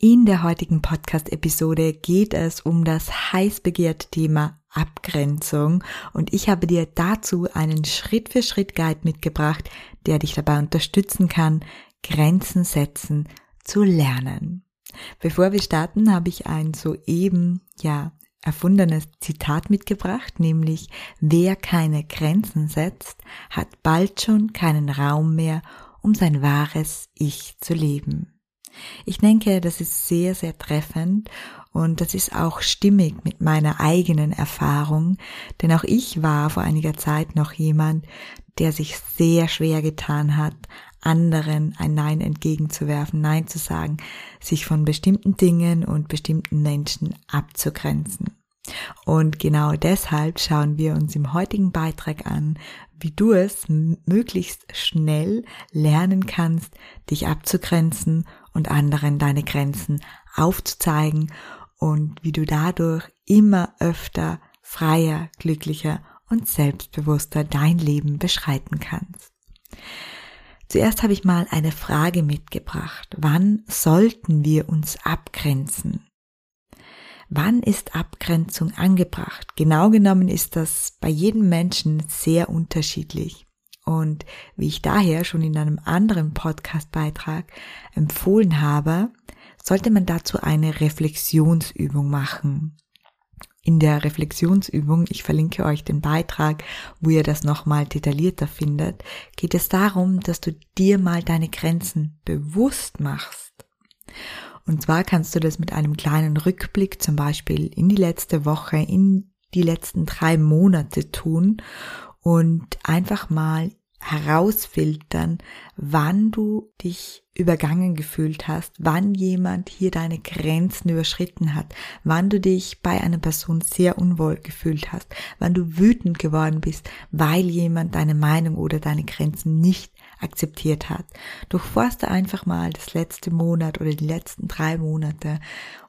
In der heutigen Podcast-Episode geht es um das heiß begehrte Thema Abgrenzung und ich habe dir dazu einen Schritt-für-Schritt-Guide mitgebracht, der dich dabei unterstützen kann, Grenzen setzen zu lernen. Bevor wir starten, habe ich ein soeben, ja, erfundenes Zitat mitgebracht, nämlich wer keine Grenzen setzt, hat bald schon keinen Raum mehr, um sein wahres Ich zu leben. Ich denke, das ist sehr, sehr treffend und das ist auch stimmig mit meiner eigenen Erfahrung, denn auch ich war vor einiger Zeit noch jemand, der sich sehr schwer getan hat, anderen ein Nein entgegenzuwerfen, Nein zu sagen, sich von bestimmten Dingen und bestimmten Menschen abzugrenzen. Und genau deshalb schauen wir uns im heutigen Beitrag an, wie du es möglichst schnell lernen kannst, dich abzugrenzen und anderen deine Grenzen aufzuzeigen und wie du dadurch immer öfter freier, glücklicher und selbstbewusster dein Leben beschreiten kannst. Zuerst habe ich mal eine Frage mitgebracht. Wann sollten wir uns abgrenzen? Wann ist Abgrenzung angebracht? Genau genommen ist das bei jedem Menschen sehr unterschiedlich. Und wie ich daher schon in einem anderen Podcastbeitrag empfohlen habe, sollte man dazu eine Reflexionsübung machen. In der Reflexionsübung, ich verlinke euch den Beitrag, wo ihr das nochmal detaillierter findet, geht es darum, dass du dir mal deine Grenzen bewusst machst. Und zwar kannst du das mit einem kleinen Rückblick zum Beispiel in die letzte Woche, in die letzten drei Monate tun und einfach mal herausfiltern, wann du dich übergangen gefühlt hast, wann jemand hier deine Grenzen überschritten hat, wann du dich bei einer Person sehr unwohl gefühlt hast, wann du wütend geworden bist, weil jemand deine Meinung oder deine Grenzen nicht akzeptiert hat. Durchforste einfach mal das letzte Monat oder die letzten drei Monate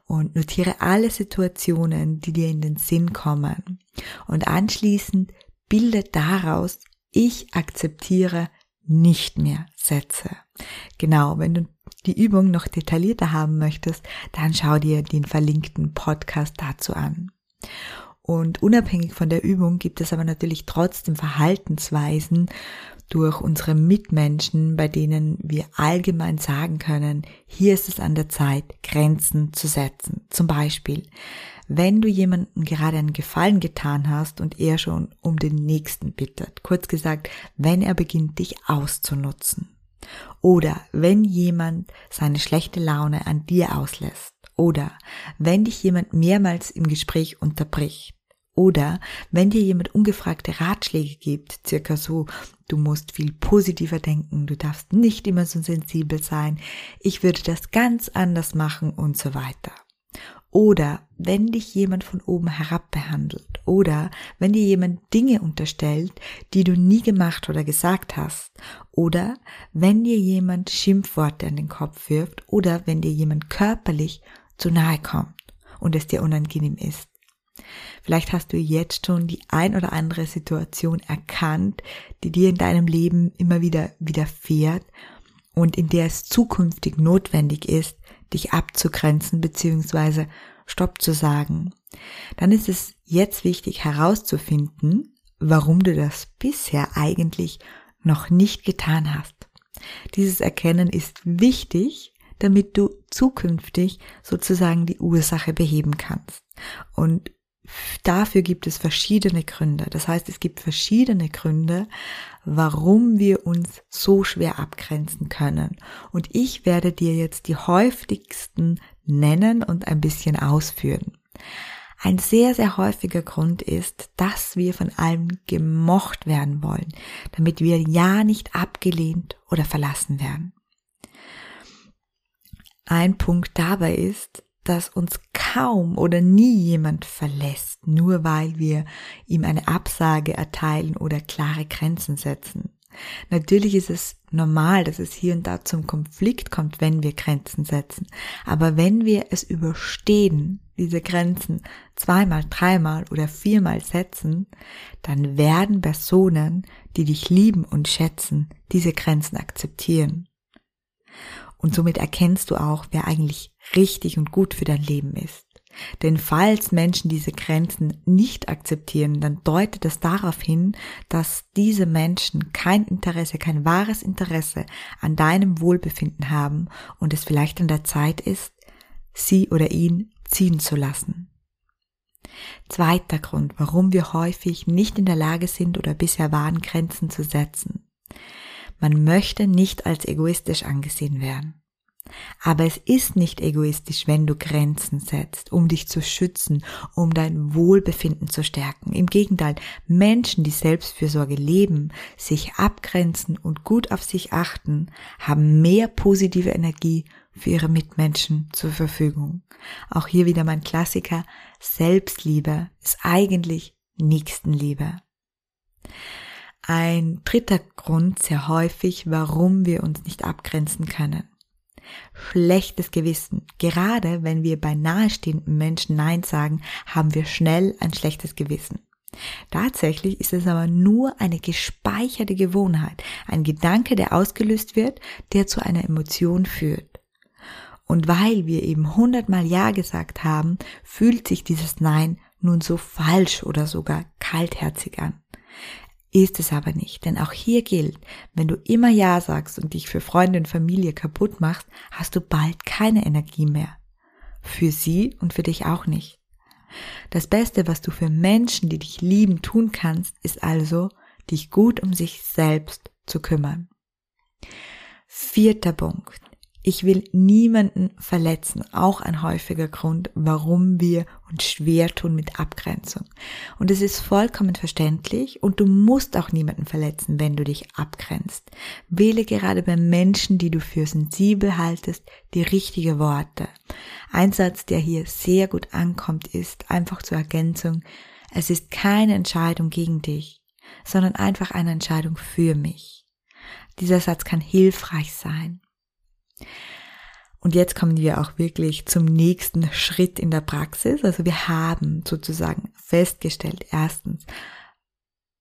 und notiere alle Situationen, die dir in den Sinn kommen. Und anschließend bilde daraus ich akzeptiere nicht mehr Sätze. Genau, wenn du die Übung noch detaillierter haben möchtest, dann schau dir den verlinkten Podcast dazu an. Und unabhängig von der Übung gibt es aber natürlich trotzdem Verhaltensweisen durch unsere Mitmenschen, bei denen wir allgemein sagen können, hier ist es an der Zeit, Grenzen zu setzen. Zum Beispiel, wenn du jemandem gerade einen Gefallen getan hast und er schon um den nächsten bittet. Kurz gesagt, wenn er beginnt, dich auszunutzen. Oder wenn jemand seine schlechte Laune an dir auslässt. Oder wenn dich jemand mehrmals im Gespräch unterbricht. Oder wenn dir jemand ungefragte Ratschläge gibt, circa so, du musst viel positiver denken, du darfst nicht immer so sensibel sein, ich würde das ganz anders machen und so weiter. Oder wenn dich jemand von oben herab behandelt. Oder wenn dir jemand Dinge unterstellt, die du nie gemacht oder gesagt hast. Oder wenn dir jemand Schimpfworte an den Kopf wirft. Oder wenn dir jemand körperlich zu nahe kommt und es dir unangenehm ist. Vielleicht hast du jetzt schon die ein oder andere Situation erkannt, die dir in deinem Leben immer wieder widerfährt und in der es zukünftig notwendig ist, dich abzugrenzen bzw. Stopp zu sagen, dann ist es jetzt wichtig herauszufinden, warum du das bisher eigentlich noch nicht getan hast. Dieses Erkennen ist wichtig, damit du zukünftig sozusagen die Ursache beheben kannst. Und dafür gibt es verschiedene Gründe. Das heißt, es gibt verschiedene Gründe, warum wir uns so schwer abgrenzen können. Und ich werde dir jetzt die häufigsten nennen und ein bisschen ausführen. Ein sehr, sehr häufiger Grund ist, dass wir von allem gemocht werden wollen, damit wir ja nicht abgelehnt oder verlassen werden. Ein Punkt dabei ist, dass uns kaum oder nie jemand verlässt, nur weil wir ihm eine Absage erteilen oder klare Grenzen setzen. Natürlich ist es normal, dass es hier und da zum Konflikt kommt, wenn wir Grenzen setzen. Aber wenn wir es überstehen, diese Grenzen zweimal, dreimal oder viermal setzen, dann werden Personen, die dich lieben und schätzen, diese Grenzen akzeptieren. Und somit erkennst du auch, wer eigentlich richtig und gut für dein Leben ist. Denn falls Menschen diese Grenzen nicht akzeptieren, dann deutet es darauf hin, dass diese Menschen kein Interesse, kein wahres Interesse an deinem Wohlbefinden haben und es vielleicht an der Zeit ist, sie oder ihn ziehen zu lassen. Zweiter Grund, warum wir häufig nicht in der Lage sind oder bisher waren, Grenzen zu setzen. Man möchte nicht als egoistisch angesehen werden. Aber es ist nicht egoistisch, wenn du Grenzen setzt, um dich zu schützen, um dein Wohlbefinden zu stärken. Im Gegenteil, Menschen, die Selbstfürsorge leben, sich abgrenzen und gut auf sich achten, haben mehr positive Energie für ihre Mitmenschen zur Verfügung. Auch hier wieder mein Klassiker, Selbstliebe ist eigentlich Nächstenliebe. Ein dritter Grund sehr häufig, warum wir uns nicht abgrenzen können schlechtes Gewissen. Gerade wenn wir bei nahestehenden Menschen Nein sagen, haben wir schnell ein schlechtes Gewissen. Tatsächlich ist es aber nur eine gespeicherte Gewohnheit, ein Gedanke, der ausgelöst wird, der zu einer Emotion führt. Und weil wir eben hundertmal Ja gesagt haben, fühlt sich dieses Nein nun so falsch oder sogar kaltherzig an ist es aber nicht. Denn auch hier gilt, wenn du immer Ja sagst und dich für Freunde und Familie kaputt machst, hast du bald keine Energie mehr. Für sie und für dich auch nicht. Das Beste, was du für Menschen, die dich lieben, tun kannst, ist also, dich gut um sich selbst zu kümmern. Vierter Punkt. Ich will niemanden verletzen. Auch ein häufiger Grund, warum wir uns schwer tun mit Abgrenzung. Und es ist vollkommen verständlich und du musst auch niemanden verletzen, wenn du dich abgrenzt. Wähle gerade bei Menschen, die du für sensibel haltest, die richtige Worte. Ein Satz, der hier sehr gut ankommt, ist einfach zur Ergänzung, es ist keine Entscheidung gegen dich, sondern einfach eine Entscheidung für mich. Dieser Satz kann hilfreich sein. Und jetzt kommen wir auch wirklich zum nächsten Schritt in der Praxis. Also wir haben sozusagen festgestellt, erstens,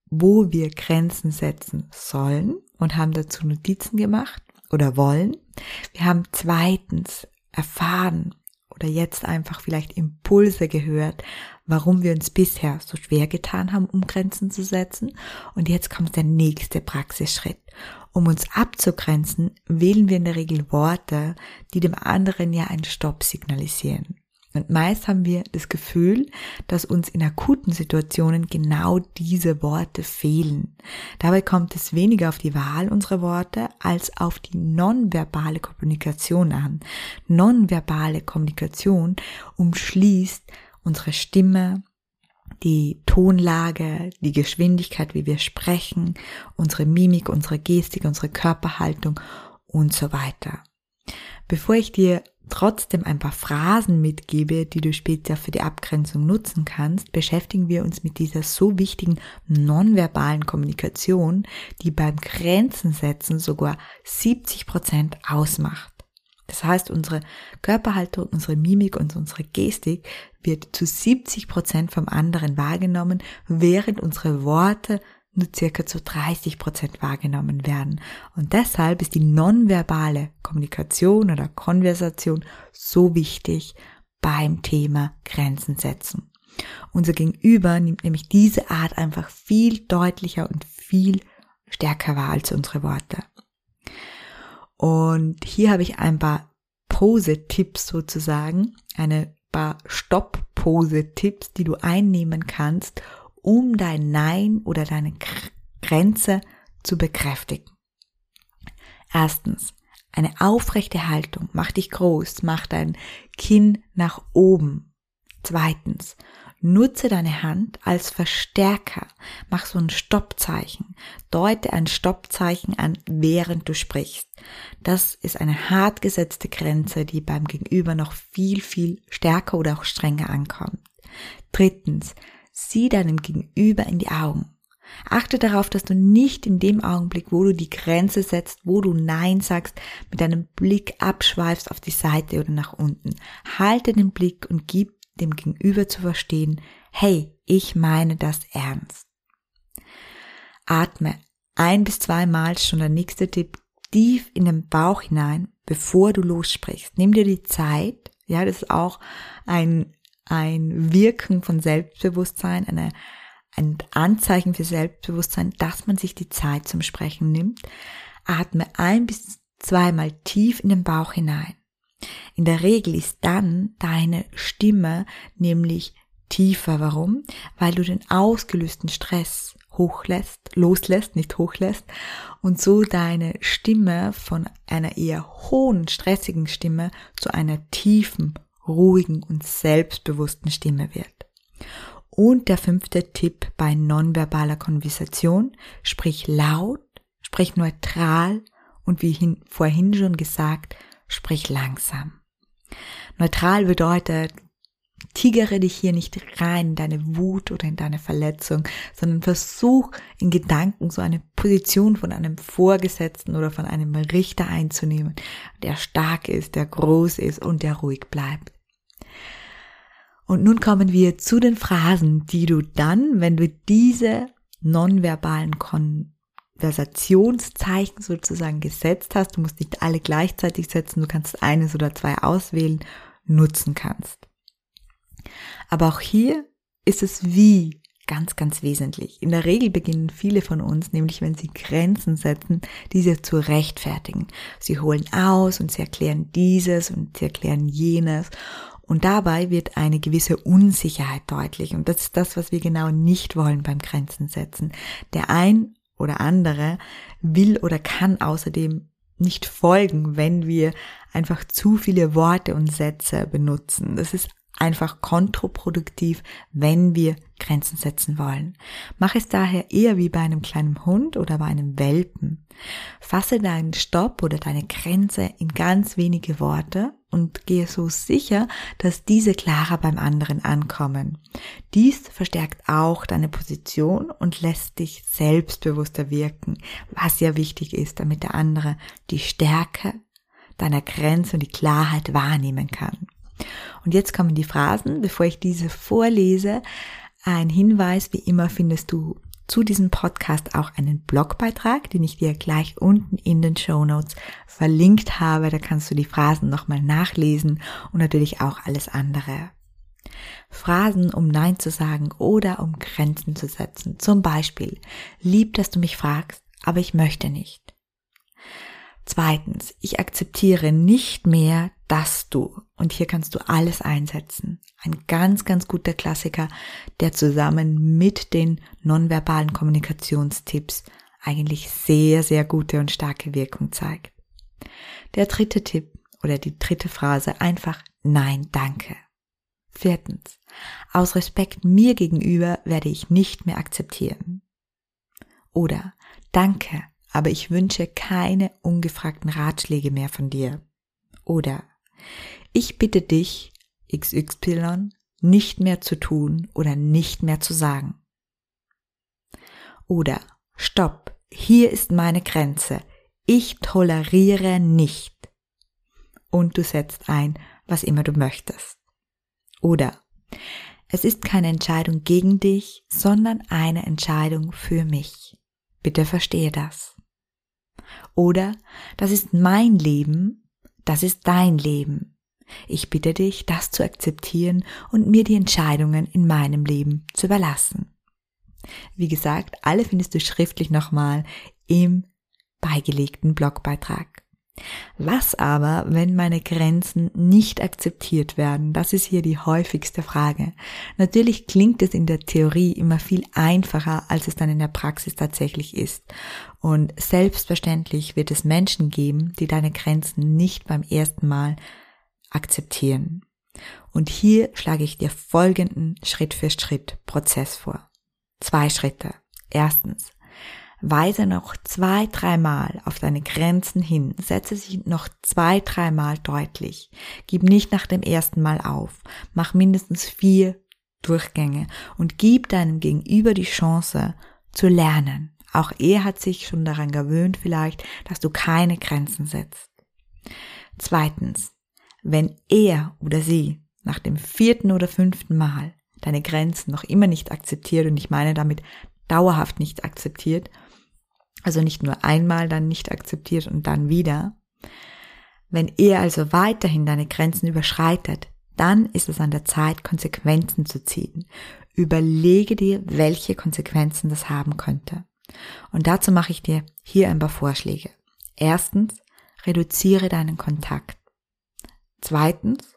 wo wir Grenzen setzen sollen und haben dazu Notizen gemacht oder wollen. Wir haben zweitens erfahren oder jetzt einfach vielleicht Impulse gehört, warum wir uns bisher so schwer getan haben, um Grenzen zu setzen. Und jetzt kommt der nächste Praxisschritt. Um uns abzugrenzen, wählen wir in der Regel Worte, die dem anderen ja einen Stopp signalisieren. Und meist haben wir das Gefühl, dass uns in akuten Situationen genau diese Worte fehlen. Dabei kommt es weniger auf die Wahl unserer Worte als auf die nonverbale Kommunikation an. Nonverbale Kommunikation umschließt unsere Stimme, die Tonlage, die Geschwindigkeit, wie wir sprechen, unsere Mimik, unsere Gestik, unsere Körperhaltung und so weiter. Bevor ich dir trotzdem ein paar Phrasen mitgebe, die du später für die Abgrenzung nutzen kannst, beschäftigen wir uns mit dieser so wichtigen nonverbalen Kommunikation, die beim Grenzen setzen sogar 70 Prozent ausmacht. Das heißt, unsere Körperhaltung, unsere Mimik und unsere Gestik wird zu 70 Prozent vom anderen wahrgenommen, während unsere Worte nur circa zu 30 Prozent wahrgenommen werden. Und deshalb ist die nonverbale Kommunikation oder Konversation so wichtig beim Thema Grenzen setzen. Unser Gegenüber nimmt nämlich diese Art einfach viel deutlicher und viel stärker wahr als unsere Worte. Und hier habe ich ein paar Pose-Tipps sozusagen, eine paar Stopp-Pose-Tipps, die du einnehmen kannst, um dein Nein oder deine Grenze zu bekräftigen. Erstens, eine aufrechte Haltung. Mach dich groß, mach dein Kinn nach oben. Zweitens, nutze deine Hand als Verstärker. Mach so ein Stoppzeichen. Deute ein Stoppzeichen an, während du sprichst. Das ist eine hart gesetzte Grenze, die beim Gegenüber noch viel, viel stärker oder auch strenger ankommt. Drittens, sieh deinem Gegenüber in die Augen. Achte darauf, dass du nicht in dem Augenblick, wo du die Grenze setzt, wo du Nein sagst, mit deinem Blick abschweifst auf die Seite oder nach unten. Halte den Blick und gib dem Gegenüber zu verstehen, hey, ich meine das ernst. Atme ein bis zweimal schon der nächste Tipp tief in den Bauch hinein, bevor du lossprichst. Nimm dir die Zeit. Ja, das ist auch ein, ein Wirken von Selbstbewusstsein, eine ein Anzeichen für Selbstbewusstsein, dass man sich die Zeit zum Sprechen nimmt. Atme ein bis zweimal tief in den Bauch hinein. In der Regel ist dann deine Stimme nämlich tiefer. Warum? Weil du den ausgelösten Stress hochlässt, loslässt, nicht hochlässt und so deine Stimme von einer eher hohen, stressigen Stimme zu einer tiefen, ruhigen und selbstbewussten Stimme wird. Und der fünfte Tipp bei nonverbaler Konversation, sprich laut, sprich neutral und wie hin, vorhin schon gesagt, sprich langsam. Neutral bedeutet, tigere dich hier nicht rein in deine Wut oder in deine Verletzung, sondern versuch in Gedanken so eine Position von einem Vorgesetzten oder von einem Richter einzunehmen, der stark ist, der groß ist und der ruhig bleibt. Und nun kommen wir zu den Phrasen, die du dann, wenn du diese nonverbalen Konversationszeichen sozusagen gesetzt hast, du musst nicht alle gleichzeitig setzen, du kannst eines oder zwei auswählen, nutzen kannst. Aber auch hier ist es wie ganz, ganz wesentlich. In der Regel beginnen viele von uns, nämlich wenn sie Grenzen setzen, diese zu rechtfertigen. Sie holen aus und sie erklären dieses und sie erklären jenes und dabei wird eine gewisse Unsicherheit deutlich. Und das ist das, was wir genau nicht wollen beim Grenzen setzen. Der ein oder andere will oder kann außerdem nicht folgen, wenn wir einfach zu viele Worte und Sätze benutzen. Das ist einfach kontraproduktiv, wenn wir Grenzen setzen wollen. Mach es daher eher wie bei einem kleinen Hund oder bei einem Welpen. Fasse deinen Stopp oder deine Grenze in ganz wenige Worte und gehe so sicher, dass diese klarer beim anderen ankommen. Dies verstärkt auch deine Position und lässt dich selbstbewusster wirken, was ja wichtig ist, damit der andere die Stärke deiner Grenze und die Klarheit wahrnehmen kann. Und jetzt kommen die Phrasen. Bevor ich diese vorlese, ein Hinweis, wie immer findest du zu diesem Podcast auch einen Blogbeitrag, den ich dir gleich unten in den Show Notes verlinkt habe. Da kannst du die Phrasen nochmal nachlesen und natürlich auch alles andere. Phrasen, um Nein zu sagen oder um Grenzen zu setzen. Zum Beispiel, lieb, dass du mich fragst, aber ich möchte nicht. Zweitens, ich akzeptiere nicht mehr, dass du, und hier kannst du alles einsetzen. Ein ganz, ganz guter Klassiker, der zusammen mit den nonverbalen Kommunikationstipps eigentlich sehr, sehr gute und starke Wirkung zeigt. Der dritte Tipp oder die dritte Phrase einfach Nein, danke. Viertens, aus Respekt mir gegenüber werde ich nicht mehr akzeptieren. Oder Danke, aber ich wünsche keine ungefragten Ratschläge mehr von dir. Oder ich bitte dich, XY, nicht mehr zu tun oder nicht mehr zu sagen. Oder Stopp, hier ist meine Grenze. Ich toleriere nicht. Und du setzt ein, was immer du möchtest. Oder es ist keine Entscheidung gegen dich, sondern eine Entscheidung für mich. Bitte verstehe das. Oder das ist mein Leben, das ist dein Leben. Ich bitte dich, das zu akzeptieren und mir die Entscheidungen in meinem Leben zu überlassen. Wie gesagt, alle findest du schriftlich nochmal im beigelegten Blogbeitrag. Was aber, wenn meine Grenzen nicht akzeptiert werden? Das ist hier die häufigste Frage. Natürlich klingt es in der Theorie immer viel einfacher, als es dann in der Praxis tatsächlich ist. Und selbstverständlich wird es Menschen geben, die deine Grenzen nicht beim ersten Mal akzeptieren. Und hier schlage ich dir folgenden Schritt für Schritt Prozess vor. Zwei Schritte. Erstens, weise noch zwei, dreimal auf deine Grenzen hin, setze sie noch zwei, dreimal deutlich. Gib nicht nach dem ersten Mal auf. Mach mindestens vier Durchgänge und gib deinem Gegenüber die Chance zu lernen. Auch er hat sich schon daran gewöhnt vielleicht, dass du keine Grenzen setzt. Zweitens, wenn er oder sie nach dem vierten oder fünften Mal deine Grenzen noch immer nicht akzeptiert, und ich meine damit dauerhaft nicht akzeptiert, also nicht nur einmal dann nicht akzeptiert und dann wieder, wenn er also weiterhin deine Grenzen überschreitet, dann ist es an der Zeit, Konsequenzen zu ziehen. Überlege dir, welche Konsequenzen das haben könnte. Und dazu mache ich dir hier ein paar Vorschläge. Erstens, reduziere deinen Kontakt. Zweitens,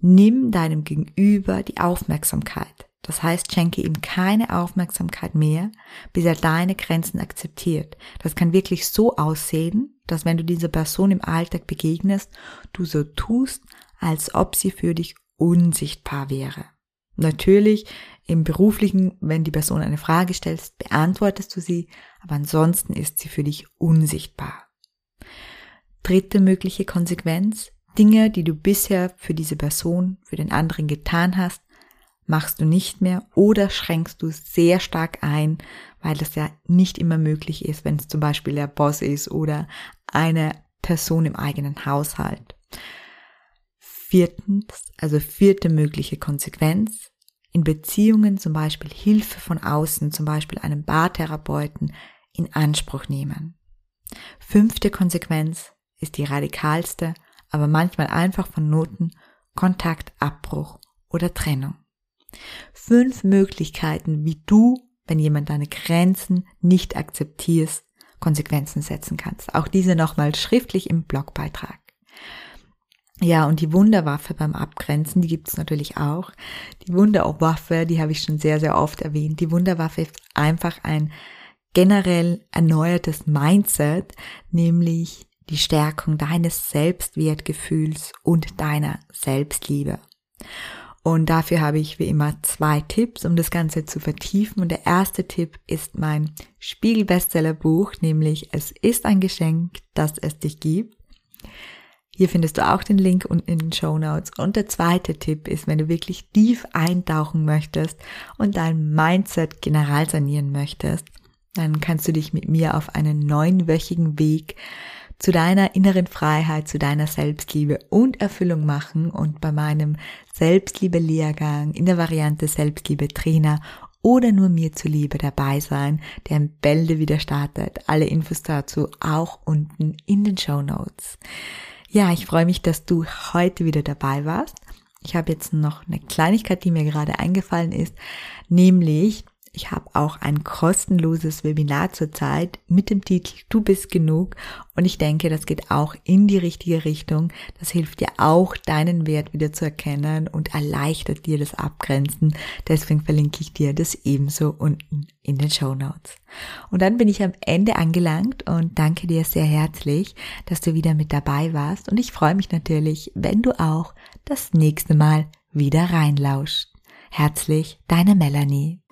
nimm deinem Gegenüber die Aufmerksamkeit. Das heißt, schenke ihm keine Aufmerksamkeit mehr, bis er deine Grenzen akzeptiert. Das kann wirklich so aussehen, dass wenn du dieser Person im Alltag begegnest, du so tust, als ob sie für dich unsichtbar wäre. Natürlich im beruflichen, wenn die Person eine Frage stellst, beantwortest du sie, aber ansonsten ist sie für dich unsichtbar. Dritte mögliche Konsequenz, Dinge, die du bisher für diese Person, für den anderen getan hast, machst du nicht mehr oder schränkst du sehr stark ein, weil das ja nicht immer möglich ist, wenn es zum Beispiel der Boss ist oder eine Person im eigenen Haushalt. Viertens, also vierte mögliche Konsequenz, in Beziehungen zum Beispiel Hilfe von außen, zum Beispiel einem Bartherapeuten, in Anspruch nehmen. Fünfte Konsequenz ist die radikalste, aber manchmal einfach von Noten Kontaktabbruch oder Trennung. Fünf Möglichkeiten, wie du, wenn jemand deine Grenzen nicht akzeptierst, Konsequenzen setzen kannst. Auch diese nochmal schriftlich im Blogbeitrag. Ja, und die Wunderwaffe beim Abgrenzen, die gibt's natürlich auch. Die Wunderwaffe, die habe ich schon sehr, sehr oft erwähnt. Die Wunderwaffe ist einfach ein generell erneuertes Mindset, nämlich die Stärkung deines Selbstwertgefühls und deiner Selbstliebe. Und dafür habe ich wie immer zwei Tipps, um das Ganze zu vertiefen. Und der erste Tipp ist mein Spiegel-Bestseller-Buch, nämlich Es ist ein Geschenk, das es dich gibt. Hier findest du auch den Link unten in den Show Notes. Und der zweite Tipp ist, wenn du wirklich tief eintauchen möchtest und dein Mindset general sanieren möchtest, dann kannst du dich mit mir auf einen neunwöchigen Weg zu deiner inneren Freiheit, zu deiner Selbstliebe und Erfüllung machen und bei meinem Selbstliebe-Lehrgang in der Variante Selbstliebe-Trainer oder nur mir zuliebe dabei sein, der im Bälde wieder startet. Alle Infos dazu auch unten in den Show Notes. Ja, ich freue mich, dass du heute wieder dabei warst. Ich habe jetzt noch eine Kleinigkeit, die mir gerade eingefallen ist, nämlich ich habe auch ein kostenloses Webinar zurzeit mit dem Titel Du bist genug und ich denke, das geht auch in die richtige Richtung. Das hilft dir auch, deinen Wert wieder zu erkennen und erleichtert dir das Abgrenzen. Deswegen verlinke ich dir das ebenso unten in den Show Notes. Und dann bin ich am Ende angelangt und danke dir sehr herzlich, dass du wieder mit dabei warst und ich freue mich natürlich, wenn du auch das nächste Mal wieder reinlauscht. Herzlich, deine Melanie.